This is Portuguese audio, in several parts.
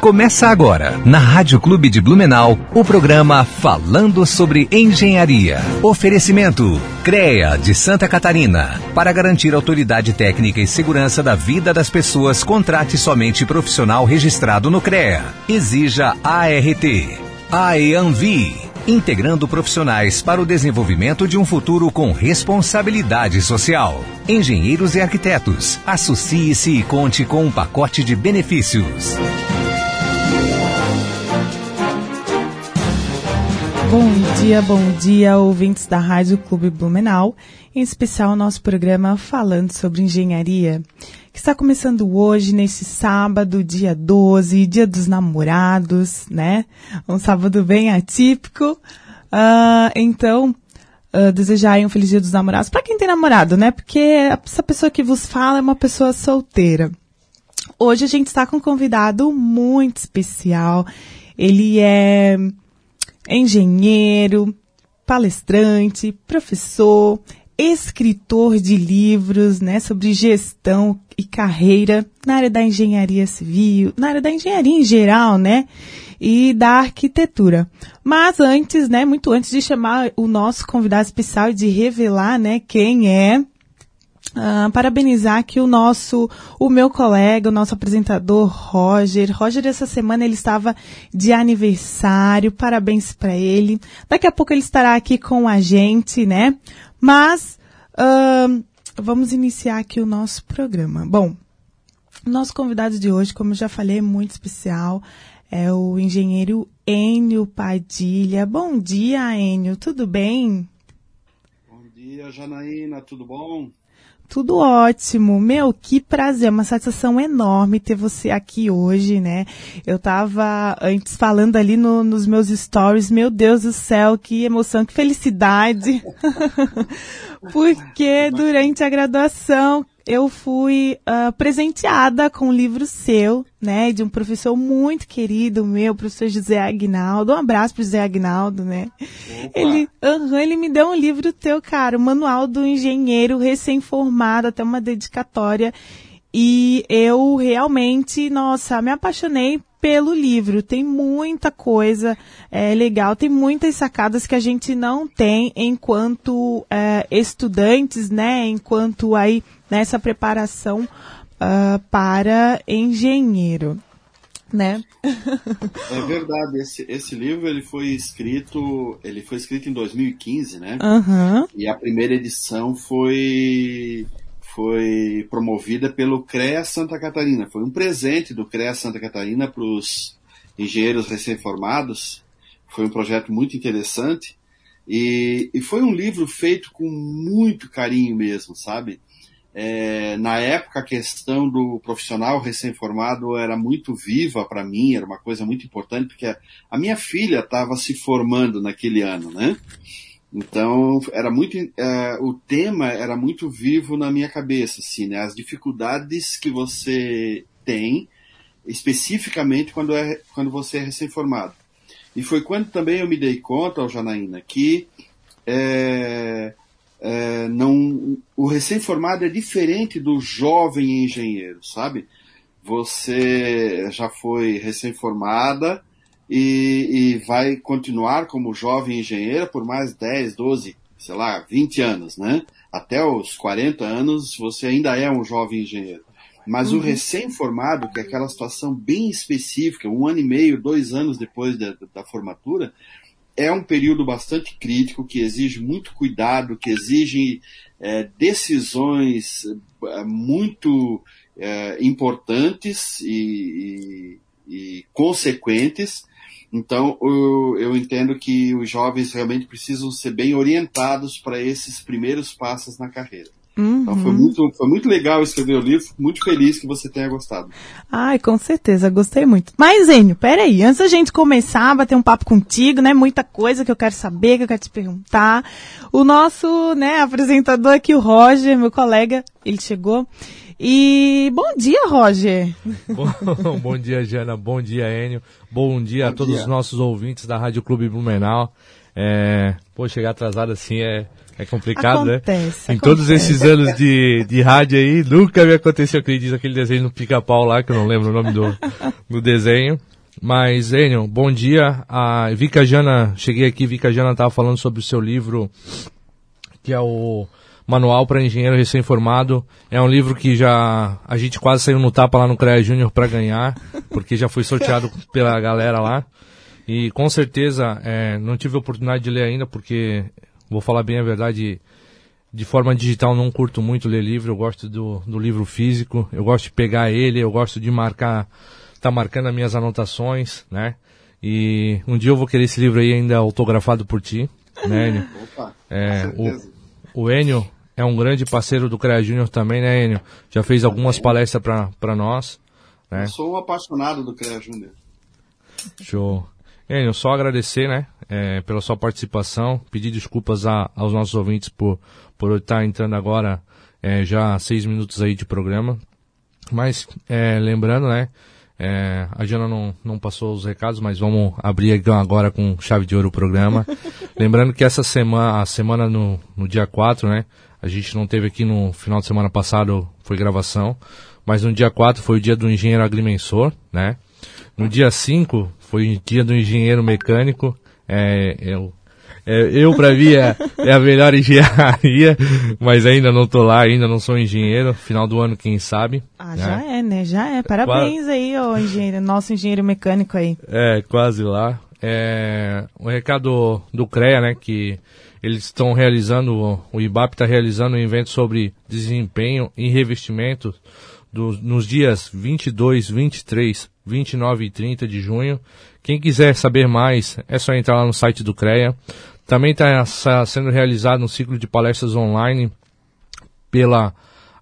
Começa agora, na Rádio Clube de Blumenau, o programa Falando sobre Engenharia. Oferecimento CREA de Santa Catarina. Para garantir autoridade técnica e segurança da vida das pessoas, contrate somente profissional registrado no CREA. Exija ART. AEANVI. Integrando profissionais para o desenvolvimento de um futuro com responsabilidade social. Engenheiros e arquitetos, associe-se e conte com um pacote de benefícios. Bom dia, bom dia, ouvintes da Rádio Clube Blumenau, em especial nosso programa falando sobre engenharia, que está começando hoje, nesse sábado, dia 12, dia dos namorados, né? Um sábado bem atípico. Uh, então, uh, desejar um feliz dia dos namorados para quem tem namorado, né? Porque essa pessoa que vos fala é uma pessoa solteira. Hoje a gente está com um convidado muito especial. Ele é engenheiro, palestrante, professor, escritor de livros, né, sobre gestão e carreira na área da engenharia civil, na área da engenharia em geral, né, e da arquitetura. Mas antes, né, muito antes de chamar o nosso convidado especial e de revelar, né, quem é, Uh, parabenizar aqui o nosso, o meu colega, o nosso apresentador Roger. Roger, essa semana ele estava de aniversário, parabéns para ele. Daqui a pouco ele estará aqui com a gente, né? Mas, uh, vamos iniciar aqui o nosso programa. Bom, nosso convidado de hoje, como eu já falei, é muito especial. É o engenheiro Enio Padilha. Bom dia, Enio, tudo bem? Bom dia, Janaína, tudo bom? Tudo ótimo. Meu, que prazer, uma satisfação enorme ter você aqui hoje, né? Eu tava antes falando ali no, nos meus stories, meu Deus do céu, que emoção, que felicidade. Porque durante a graduação eu fui uh, presenteada com um livro seu, né, de um professor muito querido meu, o professor José Agnaldo. Um abraço pro José Agnaldo, né? Ele, uhum, ele me deu um livro teu, cara, o Manual do Engenheiro Recém-Formado, até uma dedicatória. E eu realmente, nossa, me apaixonei pelo livro. Tem muita coisa é, legal, tem muitas sacadas que a gente não tem enquanto é, estudantes, né? Enquanto aí nessa preparação uh, para engenheiro. Né? é verdade, esse, esse livro ele foi escrito, ele foi escrito em 2015, né? Uhum. E a primeira edição foi foi promovida pelo CREA Santa Catarina. Foi um presente do CREA Santa Catarina para os engenheiros recém-formados. Foi um projeto muito interessante. E, e, foi um livro feito com muito carinho mesmo, sabe? É, na época, a questão do profissional recém-formado era muito viva para mim, era uma coisa muito importante, porque a, a minha filha estava se formando naquele ano, né? Então, era muito, é, o tema era muito vivo na minha cabeça, assim, né? As dificuldades que você tem, especificamente quando, é, quando você é recém-formado. E foi quando também eu me dei conta, Janaína, que é, é, não, o recém-formado é diferente do jovem engenheiro, sabe? Você já foi recém-formada e, e, vai continuar como jovem engenheiro por mais 10, 12, sei lá, 20 anos, né? Até os 40 anos você ainda é um jovem engenheiro. Mas uhum. o recém-formado, que é aquela situação bem específica, um ano e meio, dois anos depois da, da formatura, é um período bastante crítico, que exige muito cuidado, que exige é, decisões é, muito é, importantes e, e, e, consequentes. Então, eu, eu entendo que os jovens realmente precisam ser bem orientados para esses primeiros passos na carreira. Uhum. Então foi muito, foi muito legal escrever o livro, muito feliz que você tenha gostado. Ai, com certeza, gostei muito. Mas, Enio, peraí, antes da gente começar a bater um papo contigo, né, muita coisa que eu quero saber, que eu quero te perguntar. O nosso, né, apresentador aqui, o Roger, meu colega, ele chegou. E bom dia, Roger. Bom, bom dia, Jana. Bom dia, Enio. Bom dia bom a todos dia. os nossos ouvintes da Rádio Clube Blumenau. É, pô, chegar atrasado assim é, É complicado, acontece, né? Acontece. Em todos esses anos de, de rádio aí, nunca me aconteceu aquele, diz, aquele desenho no pica-pau lá, que eu não lembro o nome do, do desenho. Mas, Enio, bom dia. A Vika Jana, cheguei aqui, Vika Jana estava falando sobre o seu livro, que é o Manual para Engenheiro Recém-Formado. É um livro que já a gente quase saiu no tapa lá no CREA Júnior para ganhar, porque já foi sorteado pela galera lá. E com certeza, é, não tive a oportunidade de ler ainda, porque vou falar bem a verdade, de forma digital não curto muito ler livro, eu gosto do, do livro físico, eu gosto de pegar ele, eu gosto de marcar, tá marcando as minhas anotações, né? E um dia eu vou querer esse livro aí ainda autografado por ti, né? Opa, é, o, o Enio é um grande parceiro do CREA Júnior também, né, Enio? Já fez algumas palestras para nós. Né? Eu sou um apaixonado do CREA Júnior. Show. Enio, só agradecer, né, é, pela sua participação, pedir desculpas a, aos nossos ouvintes por, por estar entrando agora é, já seis minutos aí de programa. Mas, é, lembrando, né, é, a Jana não, não passou os recados, mas vamos abrir agora com chave de ouro o programa. lembrando que essa semana, a semana no, no dia 4, né, a gente não teve aqui no final de semana passado, foi gravação, mas no dia 4 foi o dia do engenheiro agrimensor, né, no dia 5 foi dia do engenheiro mecânico. É, eu, é, eu para mim é, é, a melhor engenharia, mas ainda não tô lá, ainda não sou engenheiro. Final do ano, quem sabe. Ah, né? já é, né? Já é. Parabéns Qua... aí, ó, engenheiro, nosso engenheiro mecânico aí. É, quase lá. É, o recado do CREA, né, que eles estão realizando, o IBAP está realizando um evento sobre desempenho e revestimento do, nos dias 22, 23, 29 e 30 de junho. Quem quiser saber mais, é só entrar lá no site do CREA. Também está sendo realizado um ciclo de palestras online pela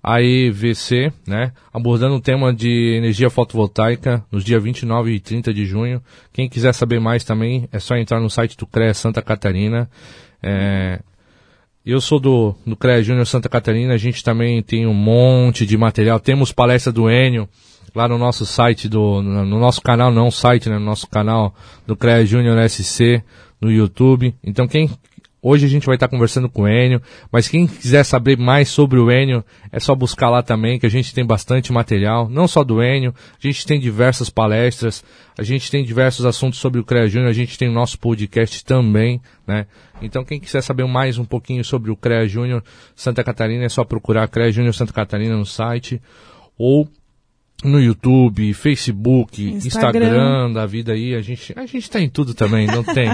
AEVC, né, abordando o tema de energia fotovoltaica nos dias 29 e 30 de junho. Quem quiser saber mais também, é só entrar no site do CREA Santa Catarina. É, eu sou do, do CREA Júnior Santa Catarina, a gente também tem um monte de material. Temos palestra do Enio, lá no nosso site do, no nosso canal, não site, né, no nosso canal do CREA Júnior SC no YouTube. Então quem Hoje a gente vai estar conversando com o Enio, mas quem quiser saber mais sobre o Enio, é só buscar lá também, que a gente tem bastante material, não só do Enio, a gente tem diversas palestras, a gente tem diversos assuntos sobre o CREA Júnior, a gente tem o nosso podcast também, né? Então quem quiser saber mais um pouquinho sobre o CREA Júnior Santa Catarina, é só procurar CREA Júnior Santa Catarina no site, ou no YouTube, Facebook, Instagram. Instagram, da vida aí, a gente, a gente tá em tudo também, não tem.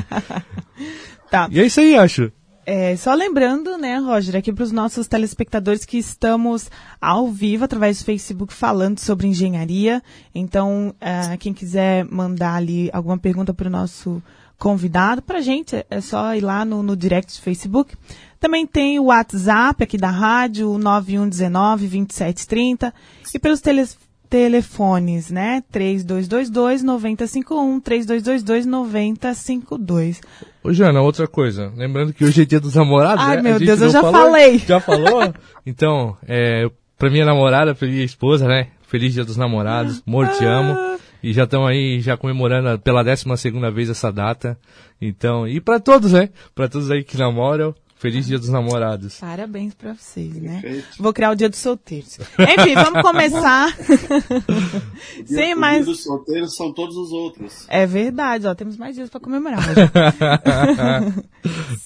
tá. E é isso aí, acho. É, só lembrando, né, Roger, aqui para os nossos telespectadores que estamos ao vivo através do Facebook falando sobre engenharia. Então, uh, quem quiser mandar ali alguma pergunta para o nosso convidado, para a gente é só ir lá no, no direct do Facebook. Também tem o WhatsApp aqui da rádio, 9119-2730. E pelos teles, telefones, né? 3222-9051, 3222-9052. Ô, Jana, outra coisa. Lembrando que hoje é dia dos namorados, Ai, né? meu Deus, eu já falou, falei. Já falou? então, é, pra minha namorada, pra minha esposa, né? Feliz dia dos namorados. Amor, te amo. E já estão aí, já comemorando pela 12 segunda vez essa data. Então, e para todos, né? Para todos aí que namoram, Feliz Dia dos Namorados. Parabéns para vocês, né? Perfeito. Vou criar o Dia dos Solteiros. Enfim, vamos começar. dia, Sem mais. O dia dos solteiros são todos os outros. É verdade, ó, temos mais dias para comemorar.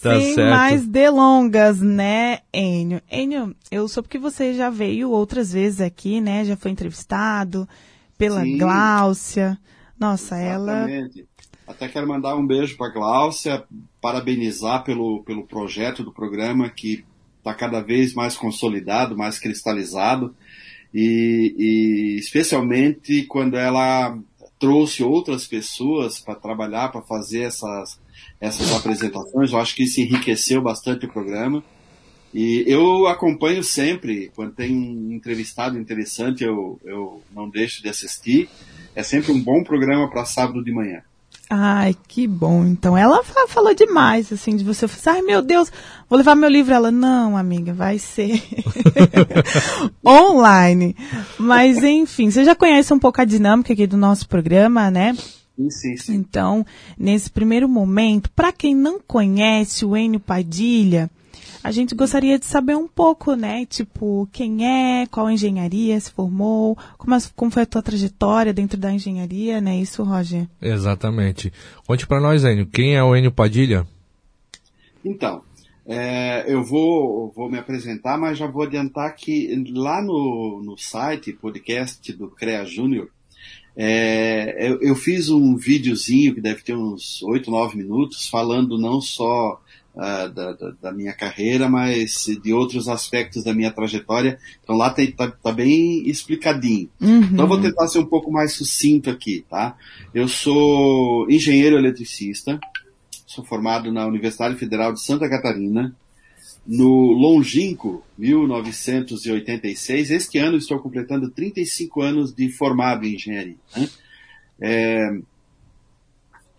tá Sem certo. mais delongas, né, Enio? Enio, eu soube que você já veio outras vezes aqui, né? Já foi entrevistado pela Sim. Gláucia. Nossa, Exatamente. ela até quero mandar um beijo para Gláucia, parabenizar pelo, pelo projeto do programa que está cada vez mais consolidado, mais cristalizado, e, e especialmente quando ela trouxe outras pessoas para trabalhar, para fazer essas, essas apresentações. Eu acho que isso enriqueceu bastante o programa. E eu acompanho sempre, quando tem um entrevistado interessante, eu, eu não deixo de assistir. É sempre um bom programa para sábado de manhã. Ai, que bom. Então ela falou demais, assim, de você. Ai, meu Deus, vou levar meu livro. Ela, não, amiga, vai ser online. Mas, enfim, você já conhece um pouco a dinâmica aqui do nosso programa, né? Sim, sim. Então, nesse primeiro momento, para quem não conhece o Enio Padilha, A gente gostaria de saber um pouco, né? Tipo, quem é, qual engenharia se formou, como, como foi a tua trajetória dentro da engenharia, né? Isso, Roger? Exatamente. Conte para nós, Enio, quem é o Enio Padilha? Então, é, eu vou, vou me apresentar, mas já vou adiantar que lá no, no site, podcast do CREA Júnior, é, eu, eu, fiz um videozinho que deve ter uns 8, 9 minutos, falando não só uh, da, da, da, minha carreira, mas de outros aspectos da minha trajetória. Então lá está tá bem explicadinho. Uhum. Então eu vou tentar ser um pouco mais sucinto aqui, tá? Eu sou engenheiro eletricista, sou formado na Universidade Federal de Santa Catarina, no longínquo 1986. Este ano estou completando 35 anos de formado em engenharia. Né? É,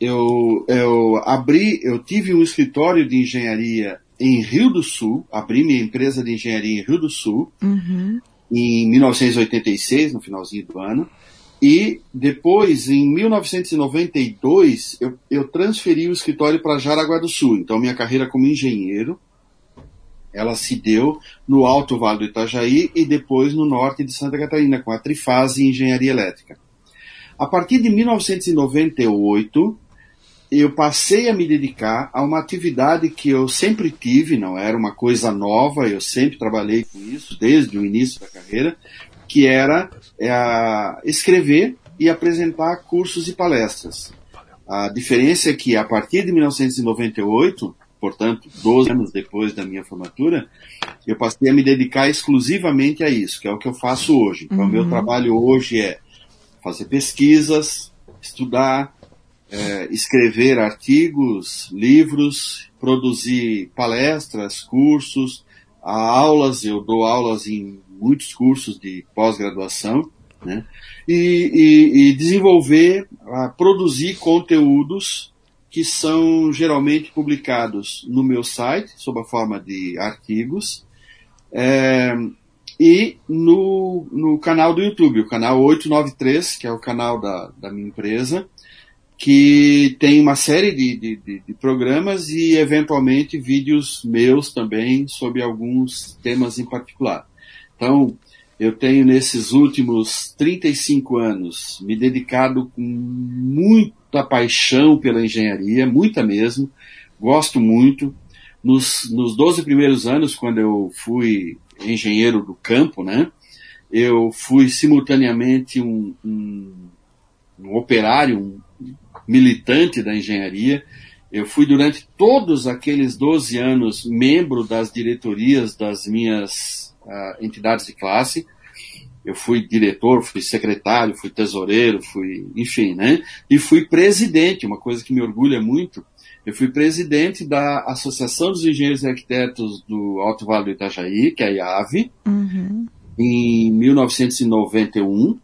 eu, eu abri, eu tive um escritório de engenharia em Rio do Sul, abri minha empresa de engenharia em Rio do Sul, uhum. em 1986, no finalzinho do ano. E depois, em 1992, eu, eu transferi o escritório para Jaraguá do Sul. Então, minha carreira como engenheiro ela se deu no Alto Vale do Itajaí e depois no norte de Santa Catarina, com a Trifase Engenharia Elétrica. A partir de 1998, eu passei a me dedicar a uma atividade que eu sempre tive, não era uma coisa nova, eu sempre trabalhei com isso desde o início da carreira, que era é, escrever e apresentar cursos e palestras. A diferença é que a partir de 1998 portanto, 12 anos depois da minha formatura, eu passei a me dedicar exclusivamente a isso, que é o que eu faço hoje. Então, o uhum. meu trabalho hoje é fazer pesquisas, estudar, é, escrever artigos, livros, produzir palestras, cursos, aulas, eu dou aulas em muitos cursos de pós-graduação, né? E, e, e desenvolver, produzir conteúdos que são geralmente publicados no meu site, sob a forma de artigos, é, e no, no canal do YouTube, o canal 893, que é o canal da, da minha empresa, que tem uma série de, de, de, programas e, eventualmente, vídeos meus também sobre alguns temas em particular. Então, eu tenho nesses últimos 35 anos me dedicado com muita paixão pela engenharia, muita mesmo, gosto muito. Nos, nos 12 primeiros anos, quando eu fui engenheiro do campo, né, eu fui simultaneamente um, um, um operário, um militante da engenharia. Eu fui durante todos aqueles 12 anos membro das diretorias das minhas uh, entidades de classe. Eu fui diretor, fui secretário, fui tesoureiro, fui, enfim, né? E fui presidente, uma coisa que me orgulha muito. Eu fui presidente da Associação dos Engenheiros e Arquitetos do Alto Vale do Itajaí, que é a IAV, uhum. em 1991.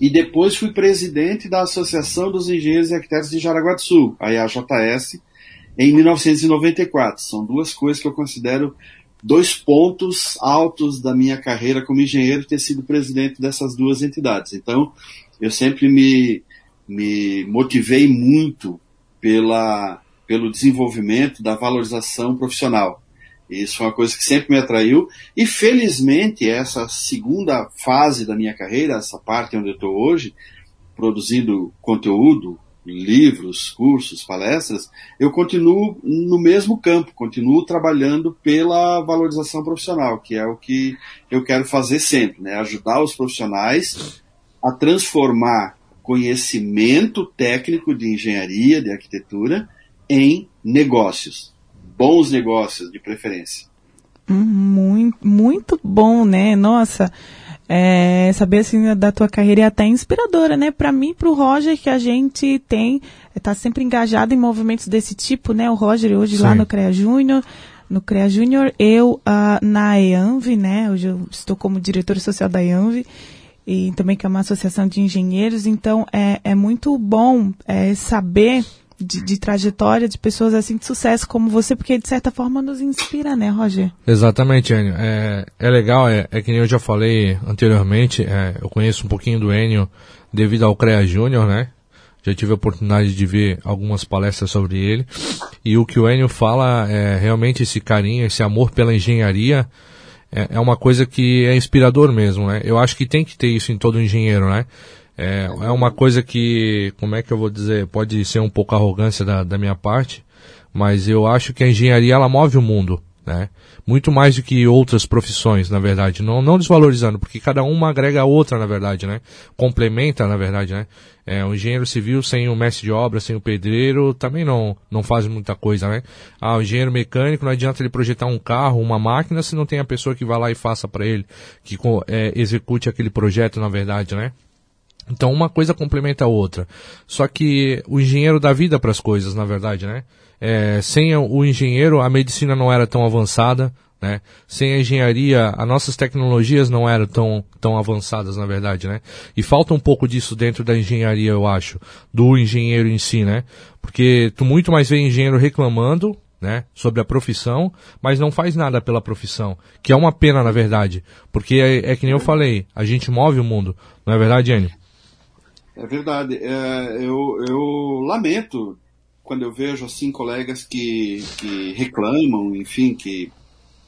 E depois fui presidente da Associação dos Engenheiros e Arquitetos de Jaraguá do Sul, a IAJS, em 1994. São duas coisas que eu considero dois pontos altos da minha carreira como engenheiro ter sido presidente dessas duas entidades. Então, eu sempre me, me motivei muito pela, pelo desenvolvimento da valorização profissional. Isso é uma coisa que sempre me atraiu. E felizmente, essa segunda fase da minha carreira, essa parte onde eu estou hoje, produzindo conteúdo, livros, cursos, palestras, eu continuo no mesmo campo, continuo trabalhando pela valorização profissional, que é o que eu quero fazer sempre, né? Ajudar os profissionais a transformar conhecimento técnico de engenharia, de arquitetura, em negócios. Bons negócios, de preferência. Hum, muito, muito bom, né? Nossa, é, saber assim da tua carreira é até inspiradora, né? Para mim, para o Roger, que a gente tem, está sempre engajado em movimentos desse tipo, né? O Roger hoje Sim. lá no CREA Júnior, no CREA Júnior, eu uh, na EANV, né? Hoje eu estou como diretora social da EANV e também que é uma associação de engenheiros, então é, é muito bom é, saber de, de, trajetória de pessoas assim de sucesso como você, porque de certa forma nos inspira, né, Roger? Exatamente, Enio. É, é legal, é, é que nem eu já falei anteriormente, é, eu conheço um pouquinho do Enio devido ao CREA Júnior, né? já tive a oportunidade de ver algumas palestras sobre ele. E o que o Enio fala é realmente esse carinho, esse amor pela engenharia é, é uma coisa que é inspirador mesmo, né? Eu acho que tem que ter isso em todo engenheiro, né? É, é uma coisa que, como é que eu vou dizer, pode ser um pouco arrogância da, da minha parte, mas eu acho que a engenharia ela move o mundo, né? Muito mais do que outras profissões, na verdade. Não, não desvalorizando, porque cada uma agrega a outra, na verdade, né? Complementa, na verdade, né? É, o engenheiro civil sem o mestre de obra, sem o pedreiro, também não, não faz muita coisa, né? Ah, o engenheiro mecânico, não adianta ele projetar um carro, uma máquina, se não tem a pessoa que vá lá e faça para ele, que é, execute aquele projeto, na verdade, né? Então uma coisa complementa a outra. Só que o engenheiro dá vida para as coisas, na verdade, né? É, sem o engenheiro, a medicina não era tão avançada, né? Sem a engenharia, as nossas tecnologias não eram tão, tão avançadas, na verdade, né? E falta um pouco disso dentro da engenharia, eu acho, do engenheiro em si, né? Porque tu muito mais vê engenheiro reclamando, né, sobre a profissão, mas não faz nada pela profissão, que é uma pena, na verdade, porque é, é que nem eu falei, a gente move o mundo, não é verdade, Anne? É verdade. É, eu, eu lamento quando eu vejo assim colegas que, que reclamam, enfim, que,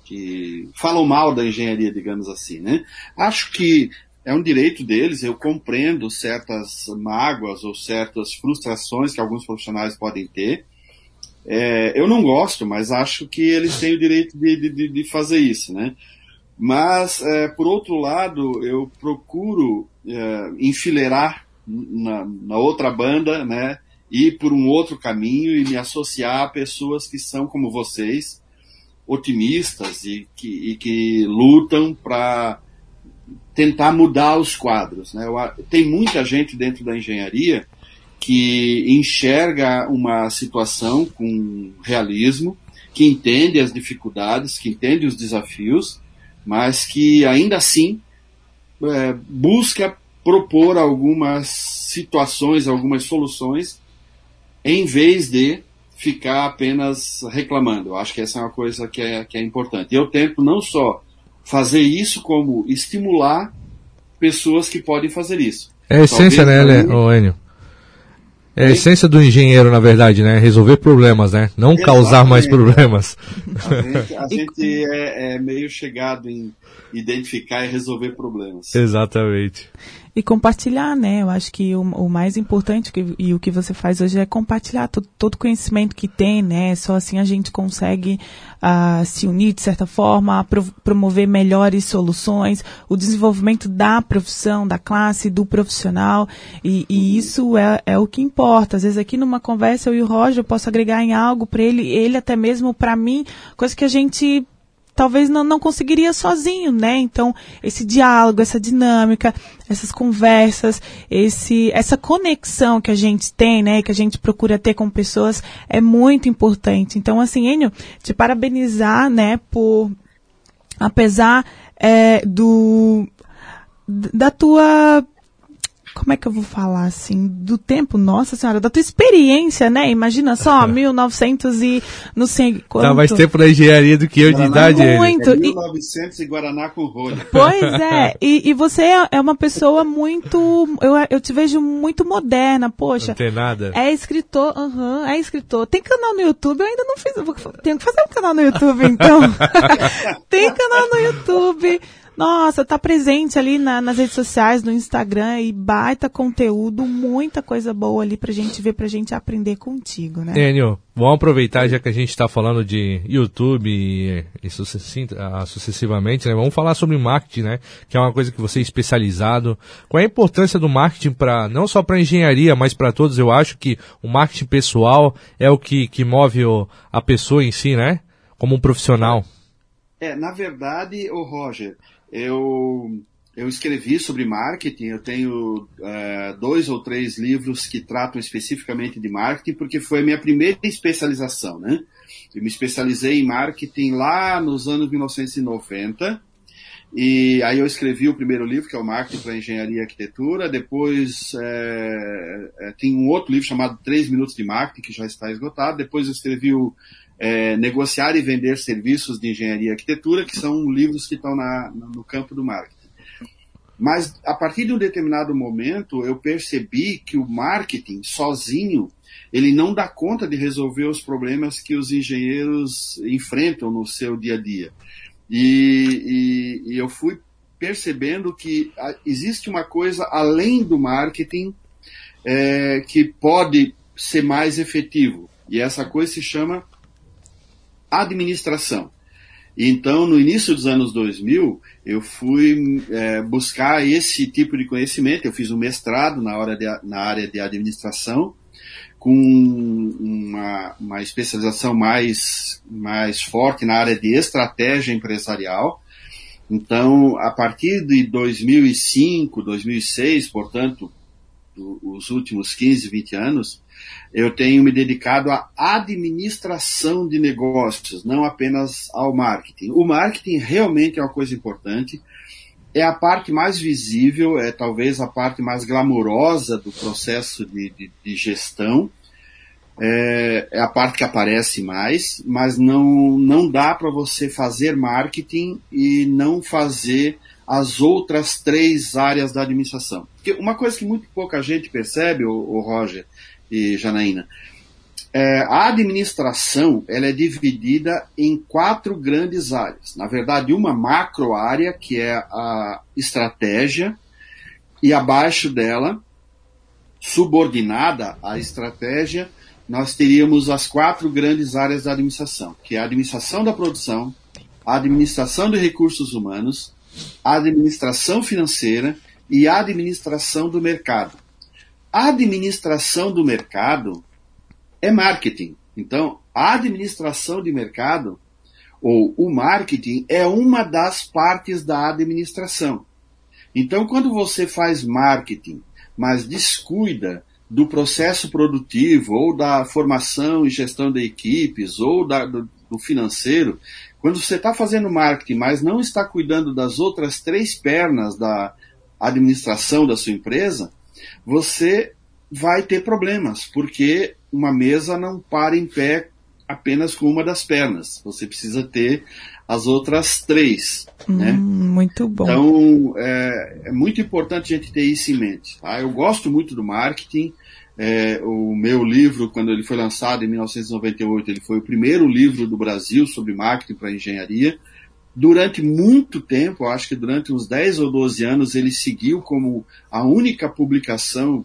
que falam mal da engenharia, digamos assim, né? Acho que é um direito deles, eu compreendo certas mágoas ou certas frustrações que alguns profissionais podem ter. É, eu não gosto, mas acho que eles têm o direito de, de, de fazer isso, né? Mas, é, por outro lado, eu procuro é, enfileirar na, na outra banda, né? Ir por um outro caminho e me associar a pessoas que são como vocês, otimistas e que, e que lutam para tentar mudar os quadros. Né? Tem muita gente dentro da engenharia que enxerga uma situação com realismo, que entende as dificuldades, que entende os desafios, mas que ainda assim é, busca propor algumas situações, algumas soluções, em vez de ficar apenas reclamando. Eu acho que essa é uma coisa que é, que é importante. Eu tento não só fazer isso, como estimular pessoas que podem fazer isso. É a essência, Talvez, né, mim... Enio? É a essência do engenheiro, na verdade, né? Resolver problemas, né? Não Exatamente. causar mais problemas. A gente, a gente é, é, meio chegado em identificar e resolver problemas. Exatamente e compartilhar, né? Eu acho que o, o mais importante que, e o que você faz hoje é compartilhar todo, todo conhecimento que tem, né? Só assim a gente consegue uh, se unir de certa forma, pro, promover melhores soluções, o desenvolvimento da profissão, da classe, do profissional e, e isso é, é o que importa. Às vezes aqui numa conversa eu e o Roger eu posso agregar em algo para ele, ele até mesmo para mim, coisa que a gente talvez não, não conseguiria sozinho, né? Então, esse diálogo, essa dinâmica, essas conversas, esse, essa conexão que a gente tem, né? Que a gente procura ter com pessoas é muito importante. Então, assim, Enio, te parabenizar, né? Por, apesar é, do, da tua como é que eu vou falar assim, do tempo, nossa senhora, da tua experiência, né? Imagina só, 1900 e não sei quanto. Dá mais tempo na engenharia do que eu Guaraná, de idade. Muito. É 1900 e Guaraná com rolha. Pois é, e, e você é, é uma pessoa muito, eu, eu te vejo muito moderna, poxa. Não tem nada. É escritor, aham, uhum, é escritor. Tem canal no YouTube, eu ainda não fiz, tenho que fazer um canal no YouTube então. tem canal no YouTube nossa, tá presente ali na, nas redes sociais, no Instagram e baita conteúdo, muita coisa boa ali pra gente ver, pra gente aprender contigo, né? Enio, vamos aproveitar já que a gente está falando de YouTube e, e ah, sucessivamente, né? Vamos falar sobre marketing, né? Que é uma coisa que você é especializado. Qual é a importância do marketing para não só para engenharia, mas para todos? Eu acho que o marketing pessoal é o que, que move o, a pessoa em si, né? Como um profissional. É, na verdade, o Roger, eu, eu escrevi sobre marketing, eu tenho uh, dois ou três livros que tratam especificamente de marketing, porque foi a minha primeira especialização, né? Eu me especializei em marketing lá nos anos 1990, e aí eu escrevi o primeiro livro, que é o Marketing para Engenharia e Arquitetura. Depois é, é, tem um outro livro chamado Três Minutos de Marketing, que já está esgotado. Depois eu escrevi o é, negociar e vender serviços de engenharia e arquitetura, que são livros que estão na, no campo do marketing. Mas a partir de um determinado momento eu percebi que o marketing sozinho ele não dá conta de resolver os problemas que os engenheiros enfrentam no seu dia a dia. E, e, e eu fui percebendo que existe uma coisa além do marketing é, que pode ser mais efetivo. E essa coisa se chama administração. Então, no início dos anos 2000, eu fui é, buscar esse tipo de conhecimento. Eu fiz um mestrado na, hora de, na área de administração, com uma, uma especialização mais, mais forte na área de estratégia empresarial. Então, a partir de 2005, 2006, portanto, os últimos 15, 20 anos, eu tenho me dedicado à administração de negócios, não apenas ao marketing. O marketing realmente é uma coisa importante, é a parte mais visível, é talvez a parte mais glamourosa do processo de, de, de gestão, é, é, a parte que aparece mais, mas não, não dá para você fazer marketing e não fazer as outras três áreas da administração. Porque uma coisa que muito pouca gente percebe, o, o Roger, e Janaína. É, a administração ela é dividida em quatro grandes áreas. Na verdade, uma macro área, que é a estratégia, e abaixo dela, subordinada à estratégia, nós teríamos as quatro grandes áreas da administração, que é a administração da produção, a administração de recursos humanos, a administração financeira e a administração do mercado. A administração do mercado é marketing. Então, a administração de mercado ou o marketing é uma das partes da administração. Então, quando você faz marketing, mas descuida do processo produtivo ou da formação e gestão de equipes ou da, do, do financeiro, quando você está fazendo marketing, mas não está cuidando das outras três pernas da administração da sua empresa, você vai ter problemas, porque uma mesa não para em pé apenas com uma das pernas. Você precisa ter as outras três. Hum, né? Muito bom. Então, é, é, muito importante a gente ter isso em mente. Tá? Eu gosto muito do marketing. É, o meu livro, quando ele foi lançado em 1998, ele foi o primeiro livro do Brasil sobre marketing para engenharia. Durante muito tempo, acho que durante uns 10 ou 12 anos, ele seguiu como a única publicação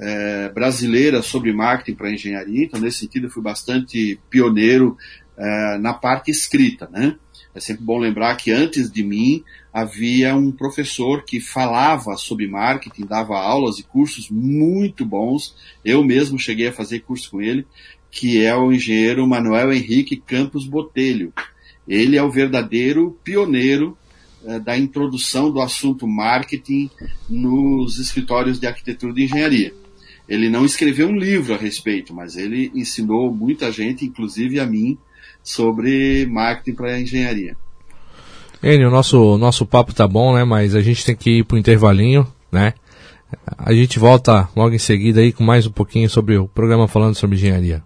é, brasileira sobre marketing para engenharia. Então, nesse sentido, eu fui bastante pioneiro é, na parte escrita, né? É sempre bom lembrar que antes de mim havia um professor que falava sobre marketing, dava aulas e cursos muito bons. Eu mesmo cheguei a fazer curso com ele, que é o engenheiro Manuel Henrique Campos Botelho. Ele é o verdadeiro pioneiro eh, da introdução do assunto marketing nos escritórios de arquitetura de engenharia. Ele não escreveu um livro a respeito, mas ele ensinou muita gente, inclusive a mim, sobre marketing para engenharia. Enio, o nosso, nosso papo tá bom, né? Mas a gente tem que ir pro intervalinho, né? A gente volta logo em seguida aí com mais um pouquinho sobre o programa falando sobre engenharia.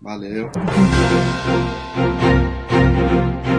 Valeu.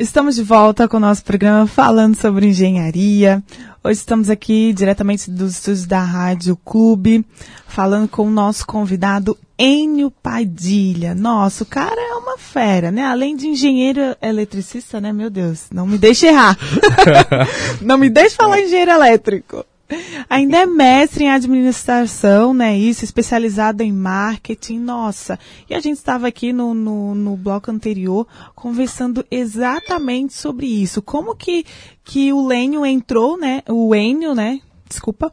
Estamos de volta com o nosso programa falando sobre engenharia. Hoje estamos aqui diretamente dos estúdios da Rádio Clube, falando com o nosso convidado Enio Padilha. Nossa, o cara é uma fera, né? Além de engenheiro eletricista, né? Meu Deus, não me deixe errar. não me deixe falar engenheiro elétrico. Ainda é mestre em administração, né? Isso, especializado em marketing. Nossa. E a gente estava aqui no, no, no bloco anterior conversando exatamente sobre isso. Como que, que o Lênio entrou, né? O Enio, né? Desculpa.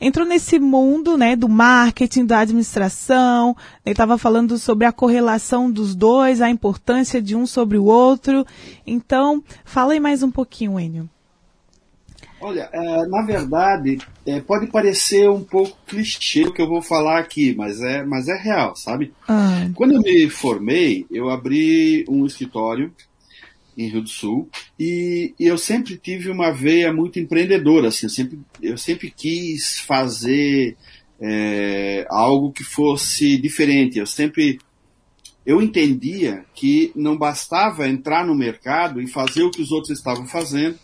Entrou nesse mundo, né? Do marketing, da administração. Ele estava falando sobre a correlação dos dois, a importância de um sobre o outro. Então, fala aí mais um pouquinho, Enio. Olha, é, na verdade, é, pode parecer um pouco clichê o que eu vou falar aqui, mas é, mas é real, sabe? Ah, Quando eu me formei, eu abri um escritório em Rio do Sul e, e eu sempre tive uma veia muito empreendedora, assim, eu sempre, eu sempre quis fazer é, algo que fosse diferente, eu sempre eu entendia que não bastava entrar no mercado e fazer o que os outros estavam fazendo.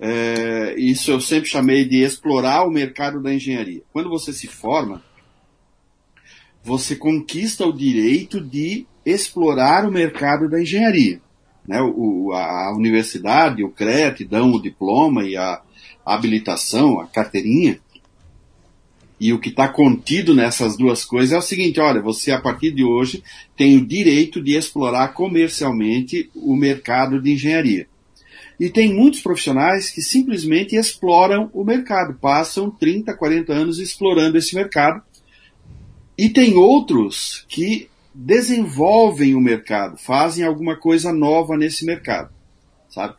É, isso eu sempre chamei de explorar o mercado da engenharia. Quando você se forma, você conquista o direito de explorar o mercado da engenharia. Né? O, a universidade, o CREA te dão o diploma e a habilitação, a carteirinha. E o que está contido nessas duas coisas é o seguinte: olha, você a partir de hoje tem o direito de explorar comercialmente o mercado de engenharia. E tem muitos profissionais que simplesmente exploram o mercado, passam 30, 40 anos explorando esse mercado. E tem outros que desenvolvem o mercado, fazem alguma coisa nova nesse mercado, sabe?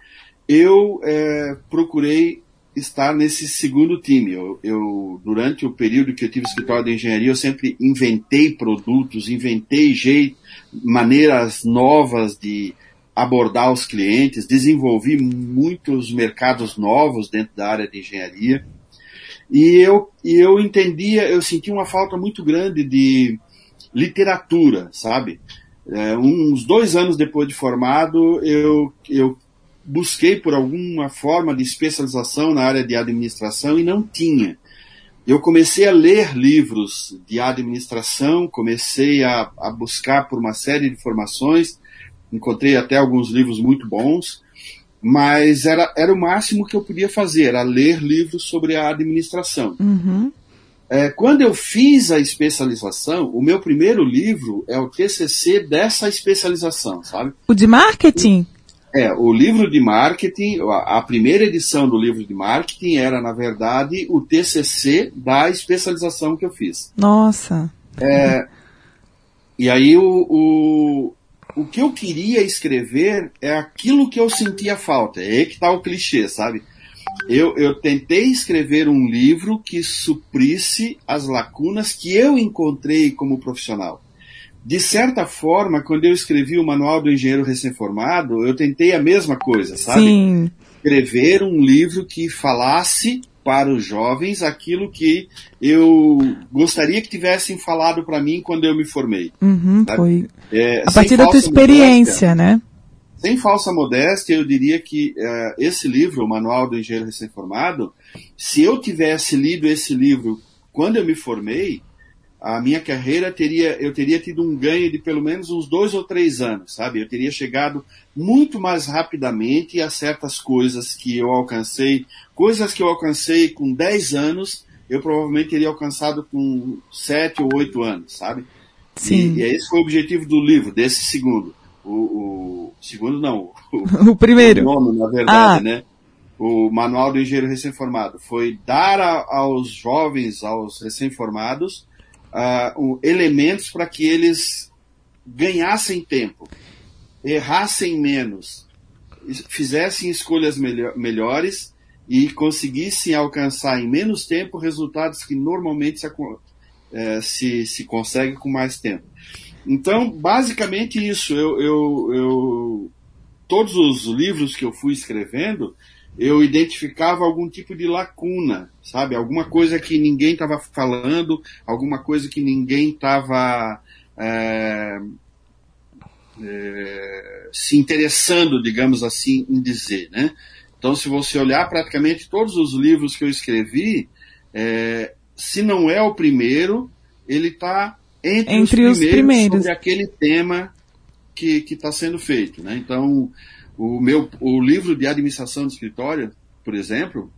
Eu é, procurei estar nesse segundo time. Eu, eu, durante o período que eu tive escritório de engenharia, eu sempre inventei produtos, inventei jeito, maneiras novas de abordar os clientes, desenvolvi muitos mercados novos dentro da área de engenharia. E eu, e eu entendia, eu senti uma falta muito grande de literatura, sabe? É, uns dois anos depois de formado, eu, eu busquei por alguma forma de especialização na área de administração e não tinha. Eu comecei a ler livros de administração, comecei a, a buscar por uma série de formações, encontrei até alguns livros muito bons, mas era, era o máximo que eu podia fazer, era ler livros sobre a administração. uhum. É, quando eu fiz a especialização, o meu primeiro livro é o TCC dessa especialização, sabe? O de marketing? É, o livro de marketing, a, primeira edição do livro de marketing era, na verdade, o TCC da especialização que eu fiz. Nossa. E aí o, o, o que eu queria escrever é aquilo que eu sentia falta. É aí que tá o clichê, sabe? Eu, eu tentei escrever um livro que suprisse as lacunas que eu encontrei como profissional. De certa forma, quando eu escrevi o Manual do Engenheiro Recém-Formado, eu tentei a mesma coisa, sabe? Sim. Escrever um livro que falasse para os jovens aquilo que eu gostaria que tivessem falado para mim quando eu me formei. Uhum, foi. É, A partir da tua falsa experiência, né? sem falsa modéstia, eu diria que eh, esse livro, o Manual do Engenheiro Recém-Formado, se eu tivesse lido esse livro quando eu me formei, a minha carreira teria, eu teria tido um ganho de pelo menos uns dois ou três anos, sabe? Eu teria chegado muito mais rapidamente a certas coisas que eu alcancei, coisas que eu alcancei com 10 anos, eu provavelmente teria alcançado com 7 ou 8 anos, sabe? Sim. E, e esse foi o objetivo do livro, desse segundo. O, o segundo não, o, O primeiro. o nome, na verdade, Ah. né? O Manual do Engenheiro Recém-Formado foi dar a- aos jovens, aos recém-formados, o- elementos para que eles ganhassem tempo, errassem menos, es- fizessem escolhas melho- melhores e conseguissem alcançar em menos tempo resultados que normalmente se, eh, se, se consegue com mais tempo. Então, basicamente isso. Eu, eu, eu, todos os livros que eu fui escrevendo, eu identificava algum tipo de lacuna, sabe? Alguma coisa que ninguém estava falando, alguma coisa que ninguém estava é, é, se interessando, digamos assim, em dizer, né? Então, se você olhar praticamente todos os livros que eu escrevi, é, se não é o primeiro, ele está entre, Entre os, os primeiros primeiros. sobre aquele tema que está sendo feito, né? Então, o meu o livro de administração de escritório, por exemplo,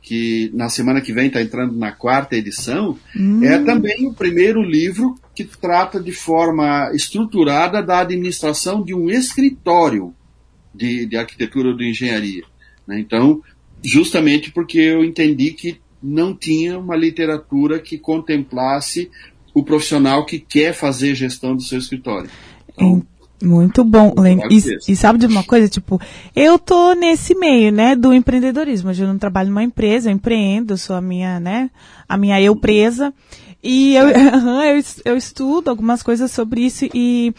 que na semana que vem está entrando na quarta edição, Hum. é também o primeiro livro que trata de forma estruturada da administração de um escritório de, de arquitetura ou de engenharia. né? Então, justamente porque eu entendi que não tinha uma literatura que contemplasse o profissional que quer fazer gestão do seu escritório. Então, Muito bom. E, e, sabe de uma coisa, tipo, eu tô nesse meio, né, do empreendedorismo. Hoje eu não trabalho numa empresa, eu empreendo, sou a minha, né, a minha eu presa. E eu, eu, eu estudo algumas coisas sobre isso e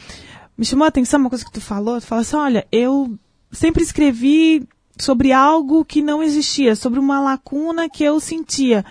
me chamou a atenção uma coisa que tu falou. Tu fala assim, olha, eu sempre escrevi sobre algo que não existia, sobre uma lacuna que eu sentia.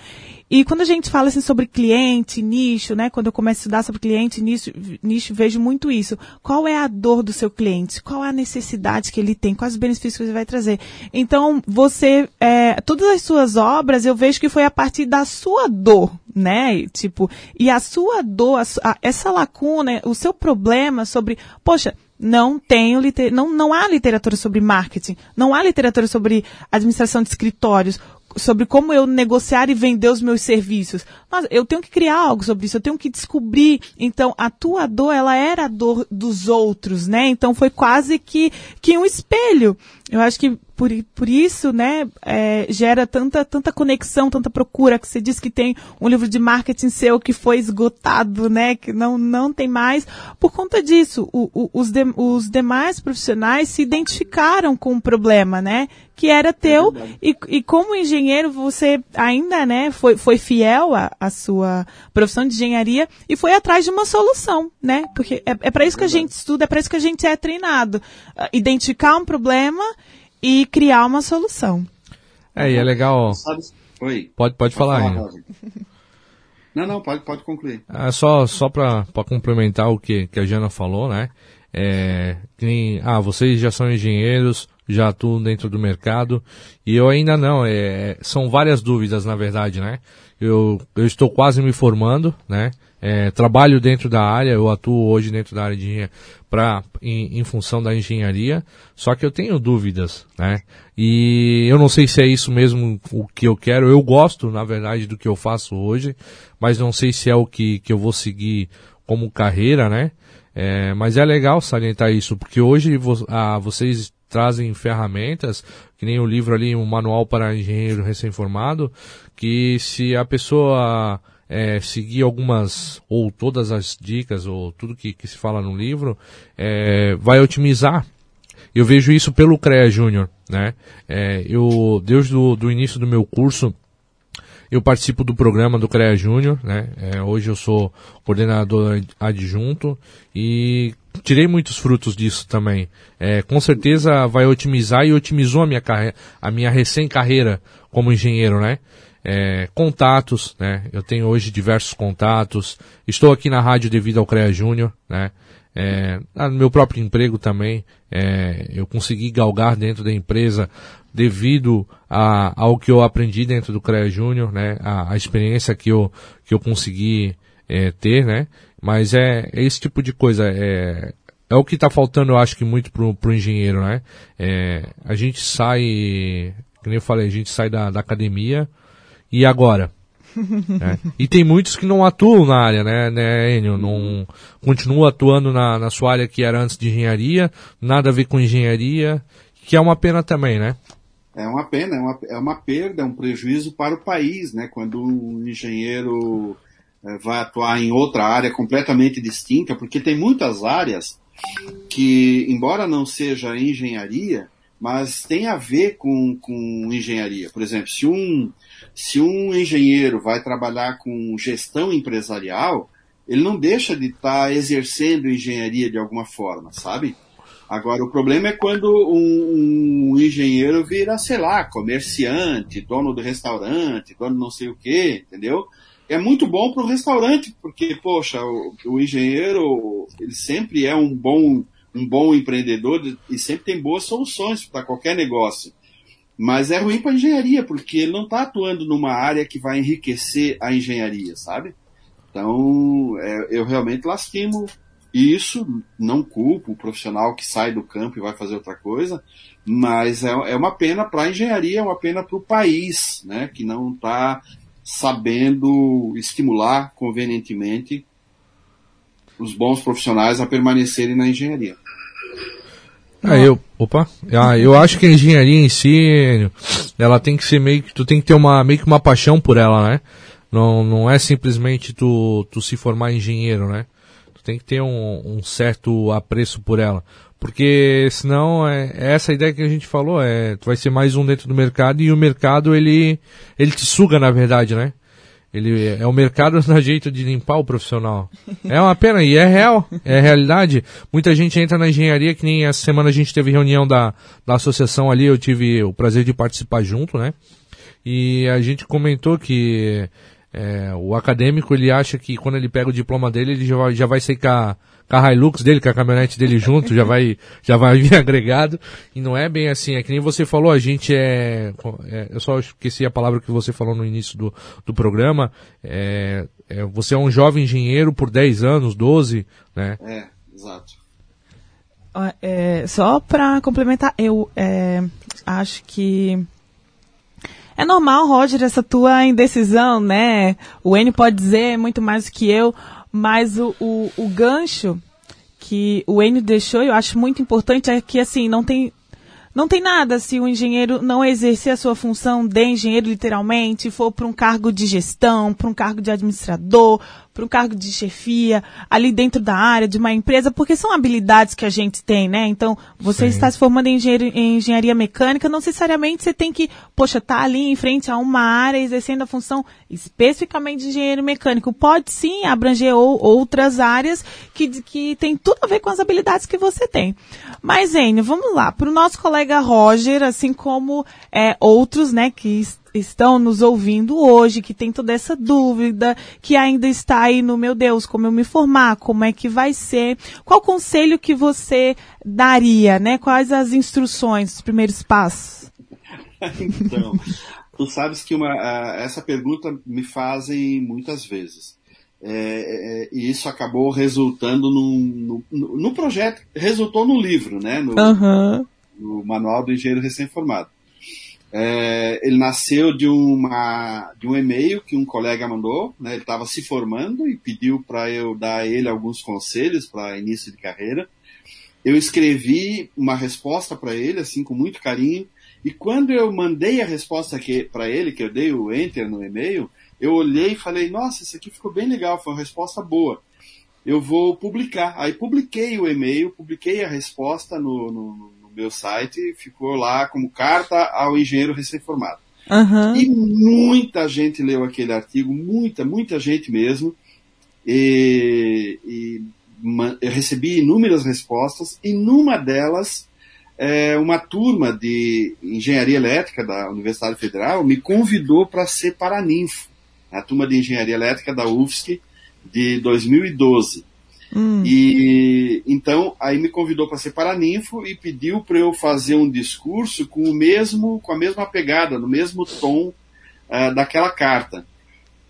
E quando a gente fala assim sobre cliente, nicho, né? Quando eu começo a estudar sobre cliente, nicho, nicho, vejo muito isso. Qual é a dor do seu cliente? Qual é a necessidade que ele tem? Quais os benefícios que ele vai trazer? Então, você, é, todas as suas obras, eu vejo que foi a partir da sua dor, né? Tipo, e a sua dor, a, a, essa lacuna, o seu problema sobre, poxa, não tenho não, não há literatura sobre marketing, não há literatura sobre administração de escritórios sobre como eu negociar e vender os meus serviços. Mas eu tenho que criar algo sobre isso, eu tenho que descobrir. Então, a tua dor, ela era a dor dos outros, né? Então, foi quase que, que um espelho. Eu acho que por, por isso, né, é, gera tanta, tanta conexão, tanta procura, que você diz que tem um livro de marketing seu que foi esgotado, né, que não, não tem mais. Por conta disso, o, o, os, de, os demais profissionais se identificaram com o problema, né, que era teu, é e, e como engenheiro você ainda, né, foi, foi fiel à, à sua profissão de engenharia e foi atrás de uma solução, né, porque é, é para isso que a gente estuda, é para isso que a gente é treinado. Uh, identificar um problema e criar uma solução. É, e é legal. Oi. Pode, pode, falar, falar Não, não, pode, pode concluir. É só só para complementar o que, que a Jana falou, né? É, nem, ah, vocês já são engenheiros, já atuam dentro do mercado, e eu ainda não, é, são várias dúvidas na verdade, né? Eu, eu estou quase me formando, né? É, trabalho dentro da área, eu atuo hoje dentro da área de engenharia pra, em, em, função da engenharia, só que eu tenho dúvidas, né? E eu não sei se é isso mesmo o que eu quero. Eu gosto, na verdade, do que eu faço hoje, mas não sei se é o que, que eu vou seguir como carreira, né? É, mas é legal salientar isso, porque hoje vo, ah, vocês trazem ferramentas, que nem o livro ali, um manual para engenheiro recém-formado, que se a pessoa é, seguir algumas ou todas as dicas ou tudo que, que se fala no livro, é, vai otimizar. Eu vejo isso pelo CREA Júnior, né? É, eu, desde o do início do meu curso, eu participo do programa do CREA Júnior, né? É, hoje eu sou coordenador adjunto e tirei muitos frutos disso também. É, com certeza vai otimizar e otimizou a minha carreira, a minha recém-carreira como engenheiro, né? É, contatos, né? Eu tenho hoje diversos contatos. Estou aqui na rádio devido ao CREA Júnior, né? É, no meu próprio emprego também, é, eu consegui galgar dentro da empresa devido a, ao que eu aprendi dentro do CREA Júnior, né? A, a, experiência que eu, que eu consegui é, ter, né? Mas é, é, esse tipo de coisa, é, é o que está faltando, eu acho que muito pro, pro engenheiro, né? É, a gente sai, como eu falei, a gente sai da, da academia, e agora? é. E tem muitos que não atuam na área, né, né Enio? Não continuam atuando na, na sua área que era antes de engenharia, nada a ver com engenharia, que é uma pena também, né? É uma pena, é uma, é uma perda, é um prejuízo para o país, né? Quando um engenheiro é, vai atuar em outra área completamente distinta, porque tem muitas áreas que, embora não seja engenharia, mas tem a ver com, com engenharia. Por exemplo, se um, se um engenheiro vai trabalhar com gestão empresarial, ele não deixa de estar tá exercendo engenharia de alguma forma, sabe? Agora, o problema é quando um, um, engenheiro vira, sei lá, comerciante, dono do restaurante, dono não sei o quê, entendeu? É muito bom para o restaurante, porque, poxa, o, o engenheiro, ele sempre é um bom um bom empreendedor e sempre tem boas soluções para qualquer negócio. Mas é ruim para a engenharia, porque ele não está atuando numa área que vai enriquecer a engenharia, sabe? Então, é, eu realmente lastimo isso, não culpo o profissional que sai do campo e vai fazer outra coisa, mas é, é uma pena para a engenharia, é uma pena para o país, né, que não está sabendo estimular convenientemente os bons profissionais a permanecerem na engenharia. Ah, eu, opa, ah, eu acho que a engenharia em si, ela tem que ser meio que, tu tem que ter uma, meio que uma paixão por ela, né? Não, não é simplesmente tu, tu se formar engenheiro, né? Tu tem que ter um, um certo apreço por ela. Porque senão é, é, essa ideia que a gente falou, é, tu vai ser mais um dentro do mercado e o mercado ele, ele te suga na verdade, né? Ele é o mercado na jeito de limpar o profissional. É uma pena e é real, é realidade. Muita gente entra na engenharia, que nem essa semana a gente teve reunião da, da associação ali, eu tive o prazer de participar junto, né? E a gente comentou que é, o acadêmico ele acha que quando ele pega o diploma dele, ele já vai, já vai sair com a, com a Hilux dele, com a caminhonete dele junto, já vai, já vai vir agregado. E não é bem assim, é que nem você falou, a gente é, é eu só esqueci a palavra que você falou no início do, do programa, é, é, você é um jovem engenheiro por 10 anos, 12, né? É, exato. É, só para complementar, eu é, acho que é normal, Roger, essa tua indecisão, né? O N pode dizer muito mais do que eu, mas o, o, o gancho que o Enio deixou, eu acho muito importante, é que assim, não tem, não tem nada se o engenheiro não exercer a sua função de engenheiro literalmente, for para um cargo de gestão, para um cargo de administrador, para um cargo de chefia, ali dentro da área de uma empresa, porque são habilidades que a gente tem, né? Então, você Sim. está se formando em, em, engenharia mecânica, não necessariamente você tem que, poxa, tá ali em frente a uma área exercendo a função especificamente de engenheiro mecânico. Pode sim abranger ou, outras áreas que, que tem tudo a ver com as habilidades que você tem. Mas, Enio, vamos lá. Para o nosso colega Roger, assim como é, outros, né, que estão nos ouvindo hoje, que tem toda essa dúvida, que ainda está aí no meu Deus, como eu me formar, como é que vai ser, qual conselho que você daria, né? Quais as instruções, os primeiros passos? então, tu sabes que uma, essa pergunta me fazem muitas vezes. É, é, e isso acabou resultando no, no, no, projeto, resultou no livro, né? No, uhum. no Manual do Engenheiro Recém-Formado. É, ele nasceu de, uma, de um e-mail que um colega mandou, né, ele estava se formando e pediu para eu dar a ele alguns conselhos para início de carreira. Eu escrevi uma resposta para ele, assim, com muito carinho, e quando eu mandei a resposta para ele, que eu dei o enter no e-mail, eu olhei e falei, nossa, isso aqui ficou bem legal, foi uma resposta boa. Eu vou publicar. Aí publiquei o e-mail, publiquei a resposta no, no meu site, ficou lá como carta ao engenheiro recém-formado. Uhum. E muita gente leu aquele artigo, muita, muita gente mesmo. E, e eu recebi inúmeras respostas, e numa delas, é, uma turma de engenharia elétrica da Universidade Federal me convidou para ser paraninfo, a turma de engenharia elétrica da UFSC de 2012. Hum. E então aí me convidou para ser paraninfo e pediu para eu fazer um discurso com o mesmo, com a mesma pegada, no mesmo tom uh, daquela carta.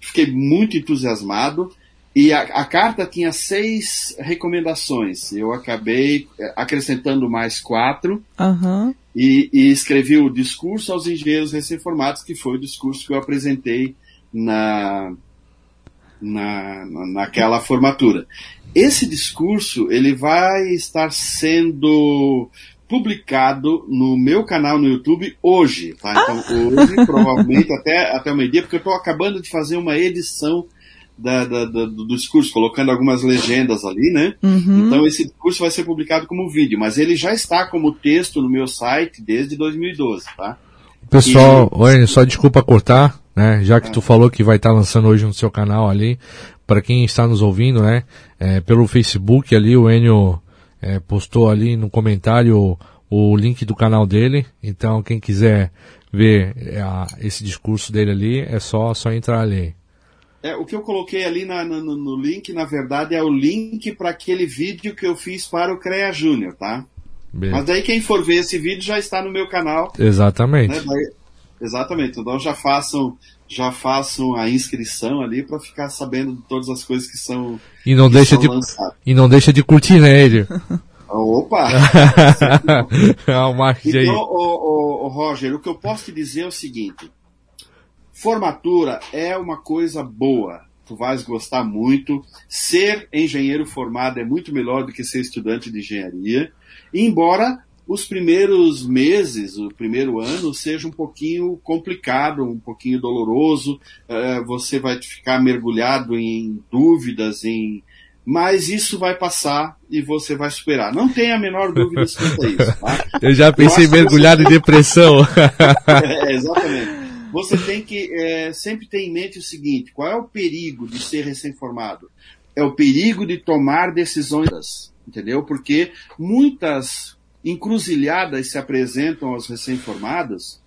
Fiquei muito entusiasmado e a, a, carta tinha seis recomendações. Eu acabei eh, acrescentando mais quatro uhum. e, e escrevi o discurso aos engenheiros recém-formados, que foi o discurso que eu apresentei na, na, naquela formatura. Esse discurso ele vai estar sendo publicado no meu canal no YouTube hoje, tá? Então ah. hoje, provavelmente até, até o meio-dia, porque eu estou acabando de fazer uma edição da, da, da, do discurso, colocando algumas legendas ali, né? Uhum. Então esse discurso vai ser publicado como vídeo, mas ele já está como texto no meu site desde 2012, tá? Pessoal, e... oi, só desculpa cortar, né? Já que tu falou que vai estar lançando hoje no seu canal ali, para quem está nos ouvindo, né? É, pelo Facebook ali, o Enio é, postou ali no comentário o, o, link do canal dele. Então, quem quiser ver é, a, esse discurso dele ali, é só, só entrar ali. É, o que eu coloquei ali na, no, no, link, na verdade, é o link para aquele vídeo que eu fiz para o CREA Júnior, tá? Bem. Mas daí quem for ver esse vídeo já está no meu canal. Exatamente. Né? Daí, exatamente. Então já façam já façam a inscrição ali para ficar sabendo de todas as coisas que são e não deixa de lançadas. e não deixa de curtir né ele opa! É o marketing então o, o, o, Roger o que eu posso te dizer é o seguinte. Formatura é uma coisa boa. Tu vais gostar muito. Ser engenheiro formado é muito melhor do que ser estudante de engenharia. Embora os primeiros meses, o primeiro ano, seja um pouquinho complicado, um pouquinho doloroso, uh, você vai ficar mergulhado em dúvidas, em, mas isso vai passar e você vai superar. Não tenha a menor dúvida quanto a isso. Tá? Eu já pensei em mergulhado em depressão. é, exatamente. Você tem que é, sempre ter em mente o seguinte: qual é o perigo de ser recém-formado? É o perigo de tomar decisões, entendeu? Porque muitas encruzilhadas se apresentam aos recém-formados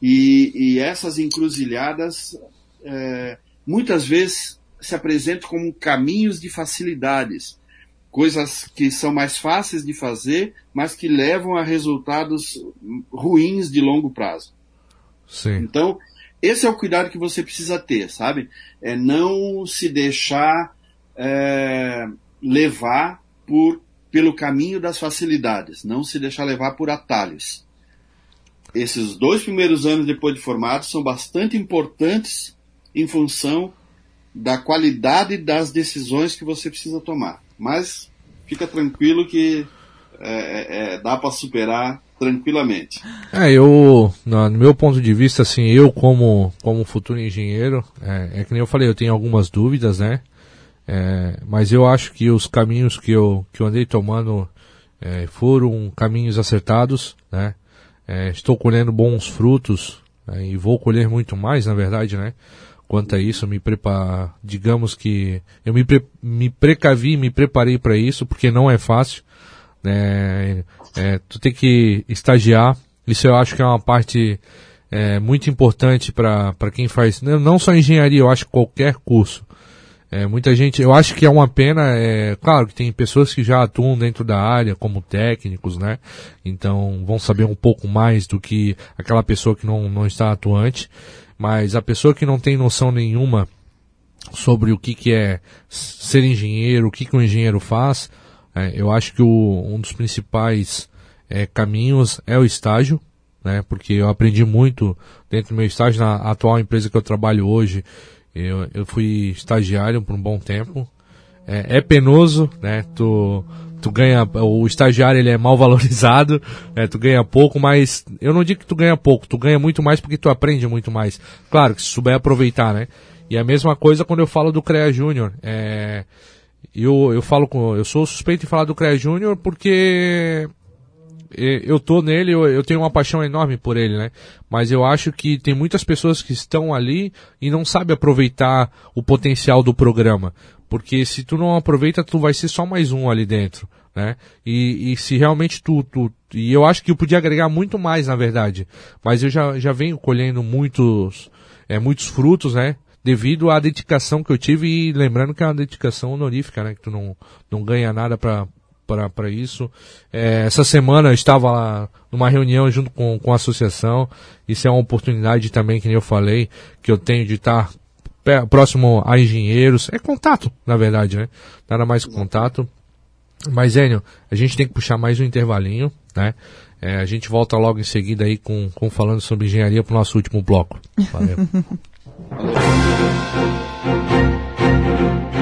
e, e, essas encruzilhadas é, muitas vezes se apresentam como caminhos de facilidades, coisas que são mais fáceis de fazer, mas que levam a resultados ruins de longo prazo. Sim. Então, esse é o cuidado que você precisa ter, sabe? É não se deixar é, levar por, pelo caminho das facilidades, não se deixar levar por atalhos. Esses dois primeiros anos depois de formado são bastante importantes em função da qualidade das decisões que você precisa tomar. Mas fica tranquilo que é, é, é dá para superar tranquilamente. É, eu, no meu ponto de vista, assim, eu como, como futuro engenheiro, é, é que nem eu falei, eu tenho algumas dúvidas, né? É, mas eu acho que os caminhos que eu, que eu andei tomando é, foram caminhos acertados, né? É, estou colhendo bons frutos é, e vou colher muito mais, na verdade, né? Quanto a isso, me prepar, digamos que eu me, pre, me precavi, me preparei para isso, porque não é fácil. Né? É, tu tem que estagiar. Isso eu acho que é uma parte é, muito importante para quem faz, não só engenharia, eu acho qualquer curso. É, muita gente, eu acho que é uma pena, é, claro que tem pessoas que já atuam dentro da área como técnicos, né? Então vão saber um pouco mais do que aquela pessoa que não, não está atuante, mas a pessoa que não tem noção nenhuma sobre o que, que é ser engenheiro, o que, que um engenheiro faz, é, eu acho que o, um dos principais é, caminhos é o estágio, né? Porque eu aprendi muito dentro do meu estágio na atual empresa que eu trabalho hoje. Eu, eu fui estagiário por um bom tempo. É, é penoso, né? Tu, tu ganha, o estagiário ele é mal valorizado, né? tu ganha pouco, mas eu não digo que tu ganha pouco, tu ganha muito mais porque tu aprende muito mais. Claro que se souber aproveitar, né? E a mesma coisa quando eu falo do CREA Júnior. É, eu, eu falo com, eu sou suspeito de falar do CREA Júnior porque eu tô nele, eu, eu, tenho uma paixão enorme por ele, né? Mas eu acho que tem muitas pessoas que estão ali e não sabem aproveitar o potencial do programa. Porque se tu não aproveita, tu vai ser só mais um ali dentro, né? E, e se realmente tu, tu, e eu acho que eu podia agregar muito mais, na verdade. Mas eu já, já venho colhendo muitos, é, muitos frutos, né? Devido à dedicação que eu tive e lembrando que é uma dedicação honorífica, né? Que tu não, não ganha nada pra, para isso. É, essa semana eu estava lá numa reunião junto com, com a associação. Isso é uma oportunidade também, que eu falei, que eu tenho de estar próximo a engenheiros. É contato, na verdade, né? Nada mais contato. Mas, Enio, a gente tem que puxar mais um intervalinho, né? É, a gente volta logo em seguida aí com, com falando sobre engenharia para o nosso último bloco. Valeu.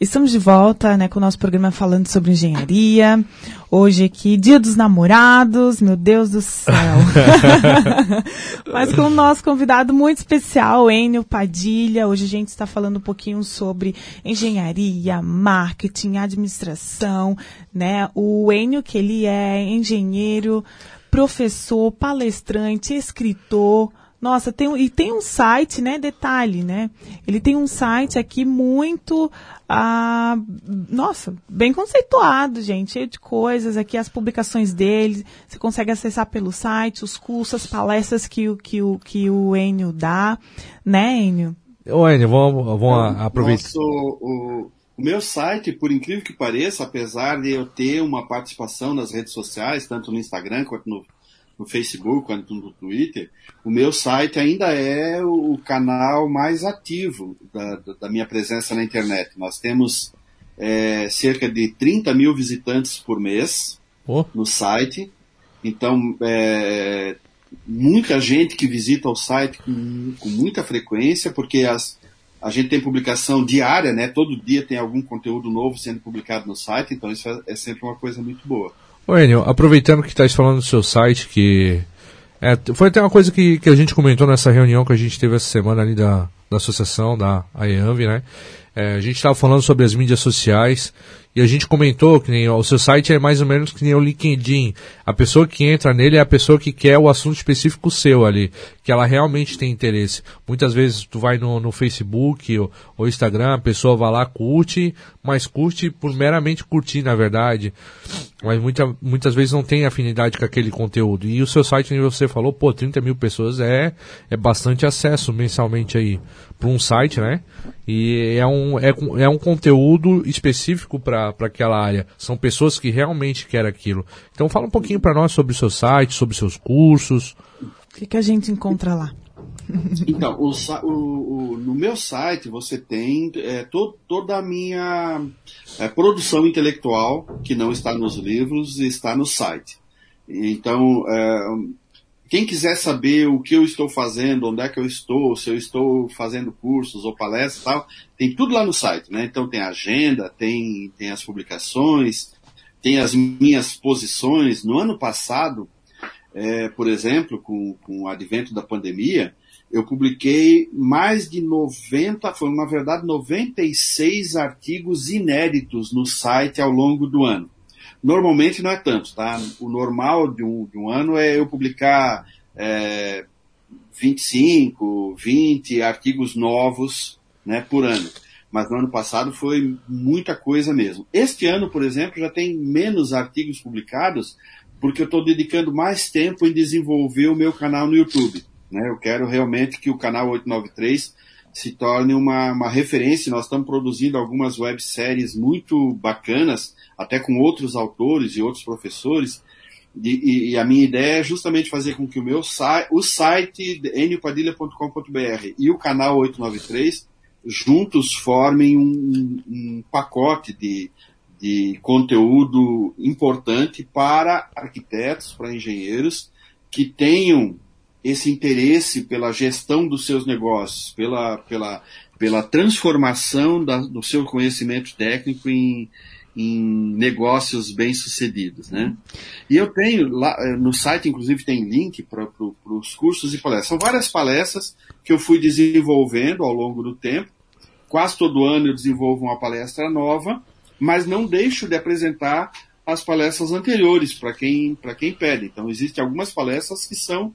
Estamos de volta, né, com o nosso programa falando sobre engenharia. Hoje aqui, Dia dos Namorados, meu Deus do céu. Mas com o nosso convidado muito especial, Enio Padilha. Hoje a gente está falando um pouquinho sobre engenharia, marketing, administração, né? O Enio, que ele é engenheiro, professor, palestrante, escritor, nossa, tem, e tem um site, né? Detalhe, né? Ele tem um site aqui muito, ah, nossa, bem conceituado, gente, cheio de coisas aqui, as publicações dele, você consegue acessar pelo site, os cursos, as palestras que, o que, o, que o Enio dá, né, Enio? Ô, Enio, vamos, vamos aproveitar. Nosso, o, o meu site, por incrível que pareça, apesar de eu ter uma participação nas redes sociais, tanto no Instagram quanto no no Facebook, quanto no Twitter, o meu site ainda é o canal mais ativo da, da minha presença na internet. Nós temos é, cerca de 30 mil visitantes por mês Oh. no site. Então, é, muita gente que visita o site com, com muita frequência, porque as, a gente tem publicação diária, né? Todo dia tem algum conteúdo novo sendo publicado no site, então isso é, é sempre uma coisa muito boa. Ô Enio, aproveitando que está falando do seu site, que é, foi até uma coisa que, que a gente comentou nessa reunião que a gente teve essa semana ali da, da associação, da AEANV, né? É, a gente estava falando sobre as mídias sociais e a gente comentou que nem, o seu site é mais ou menos que nem o LinkedIn. A pessoa que entra nele é a pessoa que quer o assunto específico seu ali, que ela realmente tem interesse. Muitas vezes tu vai no, no Facebook ou, ou Instagram, a pessoa vai lá, curte, mas curte por meramente curtir, na verdade. Mas muita, muitas vezes não tem afinidade com aquele conteúdo. E o seu site, você falou, pô, 30 mil pessoas é, é bastante acesso mensalmente aí para um site, né? E é um, é, é um conteúdo específico para aquela área. São pessoas que realmente querem aquilo. Então fala um pouquinho para nós sobre o seu site, sobre seus cursos. O que, que a gente encontra lá? Então, o, o, o, no meu site você tem é, to, toda a minha é, produção intelectual, que não está nos livros, está no site. Então, é, quem quiser saber o que eu estou fazendo, onde é que eu estou, se eu estou fazendo cursos ou palestras tal, tem tudo lá no site, né? Então tem a agenda, tem, tem as publicações, tem as minhas posições. No ano passado, é, por exemplo, com, com o advento da pandemia, eu publiquei mais de 90, foi na verdade 96 artigos inéditos no site ao longo do ano. Normalmente não é tanto, tá? O normal de um, de um ano é eu publicar é, 25, 20 artigos novos né, por ano. Mas no ano passado foi muita coisa mesmo. Este ano, por exemplo, já tem menos artigos publicados porque eu estou dedicando mais tempo em desenvolver o meu canal no YouTube. Né? Eu quero realmente que o canal 893 se torne uma, uma referência. Nós estamos produzindo algumas webséries muito bacanas, até com outros autores e outros professores. E, e, a minha ideia é justamente fazer com que o meu site, o site eniopadilha.com.br e o canal 893 juntos formem um, um pacote de, de conteúdo importante para arquitetos, para engenheiros que tenham esse interesse pela gestão dos seus negócios, pela, pela, pela transformação da, do seu conhecimento técnico em, em negócios bem-sucedidos, né? E eu tenho lá eh, no site, inclusive, tem link para pro, os cursos e palestras. São várias palestras que eu fui desenvolvendo ao longo do tempo. Quase todo ano eu desenvolvo uma palestra nova, mas não deixo de apresentar as palestras anteriores para quem para quem pede. Então, existem algumas palestras que são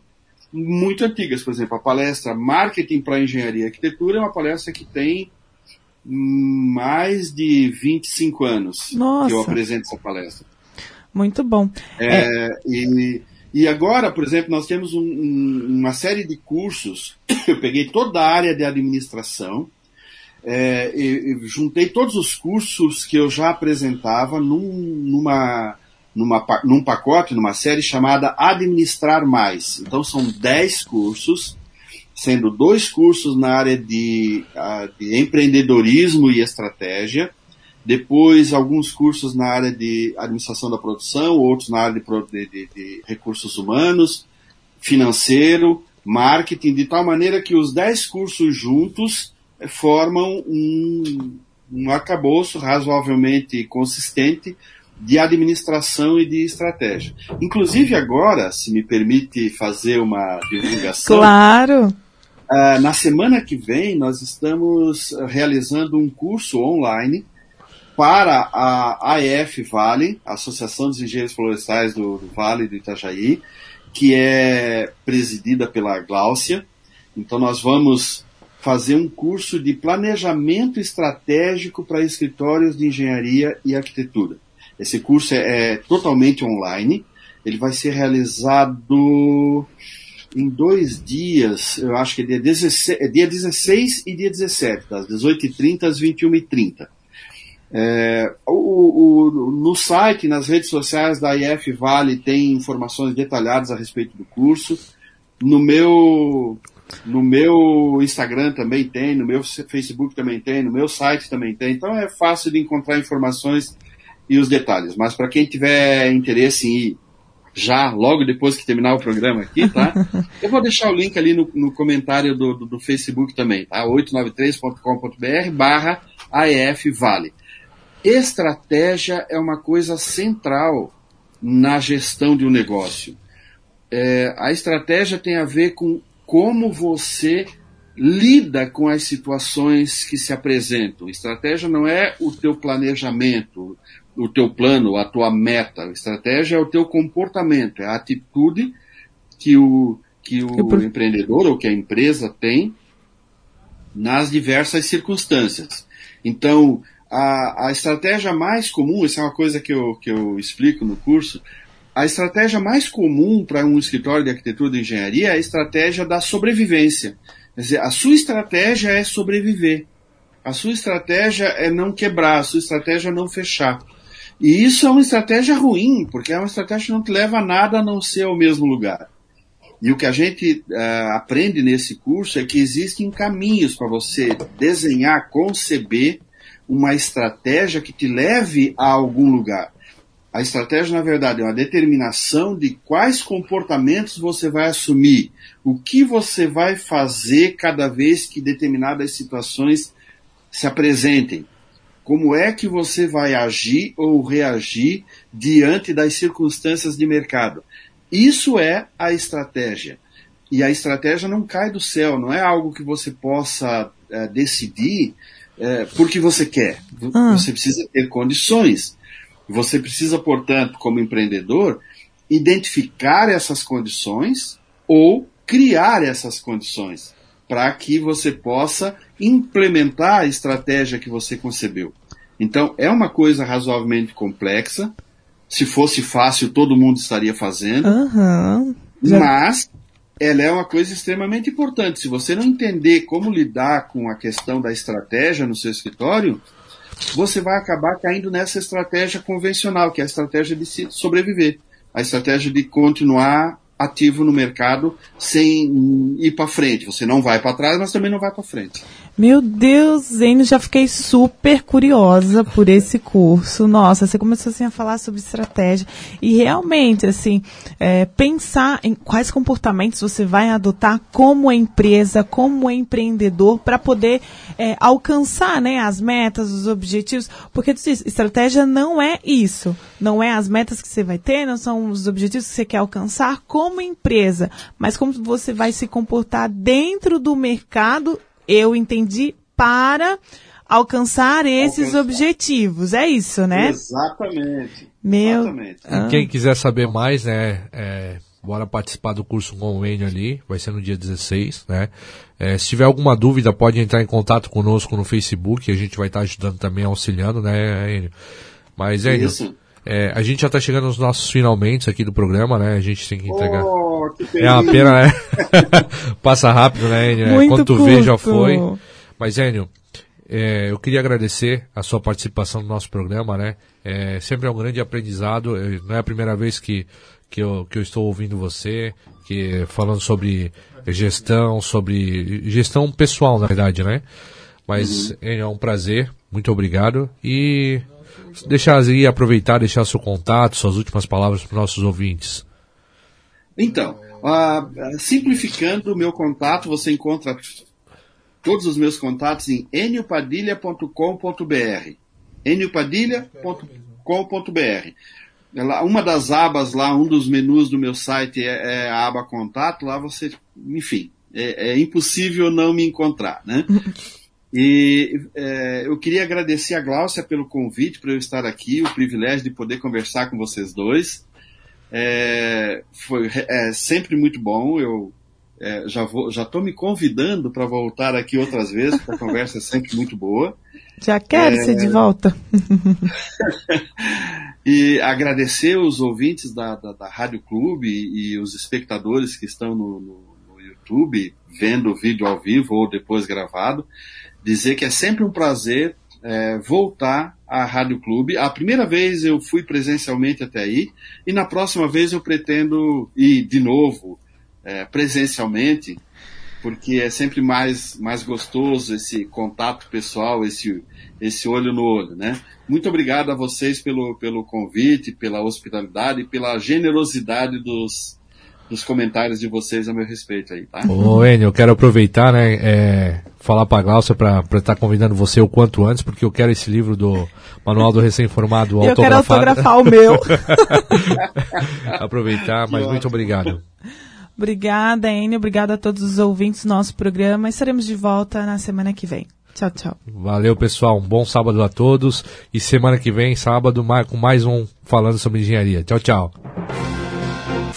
muito antigas. Por exemplo, a palestra Marketing para Engenharia e Arquitetura é uma palestra que tem mais de 25 anos Nossa. que eu apresento essa palestra. Muito bom. É, é... E, e agora, por exemplo, nós temos um, um, uma série de cursos. Eu peguei toda a área de administração, é, juntei todos os cursos que eu já apresentava num, numa numa, num pacote, numa série chamada Administrar Mais. Então são 10 cursos, sendo dois cursos na área de, de empreendedorismo e estratégia, depois alguns cursos na área de administração da produção, outros na área de, de, de recursos humanos, financeiro, marketing, de tal maneira que os 10 cursos juntos formam um, um arcabouço razoavelmente consistente de administração e de estratégia. Inclusive agora, se me permite fazer uma divulgação. Claro! Uh, na semana que vem, nós estamos realizando um curso online para a AEF Vale, Associação dos Engenheiros Florestais do, do Vale do Itajaí, que é presidida pela Gláucia. Então nós vamos fazer um curso de planejamento estratégico para escritórios de engenharia e arquitetura. Esse curso é, é totalmente online. Ele vai ser realizado em dois dias, eu acho que é dia 16, é dia 16 e dia 17, das 18h30 às 21h30. É, o, o, no site, nas redes sociais da IF Vale tem informações detalhadas a respeito do curso. No meu, No meu Instagram também tem, no meu Facebook também tem, no meu site também tem. Então é fácil de encontrar informações e os detalhes. Mas para quem tiver interesse em ir já, logo depois que terminar o programa aqui, tá? Eu vou deixar o link ali no, no comentário do, do, do, Facebook também, tá? 893.com.br barra AEF Vale. Estratégia é uma coisa central na gestão de um negócio. É, a estratégia tem a ver com como você lida com as situações que se apresentam. Estratégia não é o teu planejamento, o teu plano, a tua meta. A estratégia é o teu comportamento, é a atitude que o, que o empreendedor ou que a empresa tem nas diversas circunstâncias. Então, a, a estratégia mais comum, isso é uma coisa que eu, que eu explico no curso, a estratégia mais comum para um escritório de arquitetura de engenharia é a estratégia da sobrevivência. Quer dizer, a sua estratégia é sobreviver. A sua estratégia é não quebrar, a sua estratégia é não fechar. E isso é uma estratégia ruim, porque é uma estratégia que não te leva a nada a não ser ao mesmo lugar. E o que a gente uh, aprende nesse curso é que existem caminhos para você desenhar, conceber uma estratégia que te leve a algum lugar. A estratégia, na verdade, é uma determinação de quais comportamentos você vai assumir, o que você vai fazer cada vez que determinadas situações se apresentem como é que você vai agir ou reagir diante das circunstâncias de mercado. Isso é a estratégia. E a estratégia não cai do céu, não é algo que você possa é, decidir é, porque você quer. Ah. Você precisa ter condições. Você precisa, portanto, como empreendedor, identificar essas condições ou criar essas condições para que você possa implementar a estratégia que você concebeu. Então, é uma coisa razoavelmente complexa. Se fosse fácil, todo mundo estaria fazendo. Uhum. Mas ela é uma coisa extremamente importante. Se você não entender como lidar com a questão da estratégia no seu escritório, você vai acabar caindo nessa estratégia convencional, que é a estratégia de sobreviver, a estratégia de continuar ativo no mercado sem ir para frente. Você não vai para trás, mas também não vai para frente. Meu Deus, Zeno, já fiquei super curiosa por esse curso. Nossa, você começou assim a falar sobre estratégia e realmente, assim, é, pensar em quais comportamentos você vai adotar como empresa, como empreendedor, para poder é, alcançar, né, as metas, os objetivos. Porque tu diz, estratégia não é isso, não é as metas que você vai ter, não são os objetivos que você quer alcançar como empresa, mas como você vai se comportar dentro do mercado eu entendi, para alcançar esses alcançar. objetivos. É isso, né? Exatamente. Meu. Exatamente. Ah. Quem quiser saber mais, né? É, bora participar do curso com o Enio ali, vai ser no dia 16, né? É, se tiver alguma dúvida, pode entrar em contato conosco no Facebook, a gente vai estar ajudando também, auxiliando, né, Enio? Mas, Enio, é, a gente já está chegando nos nossos finalmente aqui do programa, né? A gente tem que entregar. Oh, é uma pena, né? Passa rápido, né, Enio? Muito Quando tu curto. vê, já foi. Mas, Enio, é, eu queria agradecer a sua participação no nosso programa, né? É, sempre é um grande aprendizado. Não é a primeira vez que, que, eu, que eu estou ouvindo você, que falando sobre gestão, sobre gestão pessoal, na verdade, né? Mas uhum. é um prazer. Muito obrigado. E deixar aí, aproveitar, deixar seu contato, suas últimas palavras para os nossos ouvintes. Então, uh, simplificando o meu contato, você encontra todos os meus contatos em eniopadilha.com.br eniopadilha.com.br uma das abas lá, um dos menus do meu site é, é a aba contato, lá você, enfim, é, é impossível não me encontrar, né? E é, eu queria agradecer a Gláucia pelo convite para eu estar aqui, o privilégio de poder conversar com vocês dois. É, foi é, sempre muito bom. Eu é, já vou, já estou me convidando para voltar aqui outras vezes, porque a conversa é sempre muito boa. Já quero ser de volta. e agradecer os ouvintes da, da, da Rádio Clube e, e, os espectadores que estão no, no, no YouTube, vendo o vídeo ao vivo ou depois gravado dizer que é sempre um prazer é, voltar à Rádio Clube. A primeira vez eu fui presencialmente até aí, e na próxima vez eu pretendo ir de novo é, presencialmente, porque é sempre mais, mais gostoso esse contato pessoal, esse, esse olho no olho, né? Muito obrigado a vocês pelo, pelo convite, pela hospitalidade pela generosidade dos, dos comentários de vocês a meu respeito aí, tá? Ô, Enio, eu quero aproveitar, né, é, falar pra Glaucia pra estar tá convidando você o quanto antes, porque eu quero esse livro do Manual do Recém-Formado autografado. Eu quero autografar o meu. aproveitar, mas muito obrigado. Obrigada, Enio. Obrigada a todos os ouvintes do nosso programa. Estaremos de volta na semana que vem. Tchau, tchau. Valeu, pessoal. Um bom sábado a todos. E semana que vem, sábado, com mais um Falando sobre Engenharia. Tchau, tchau.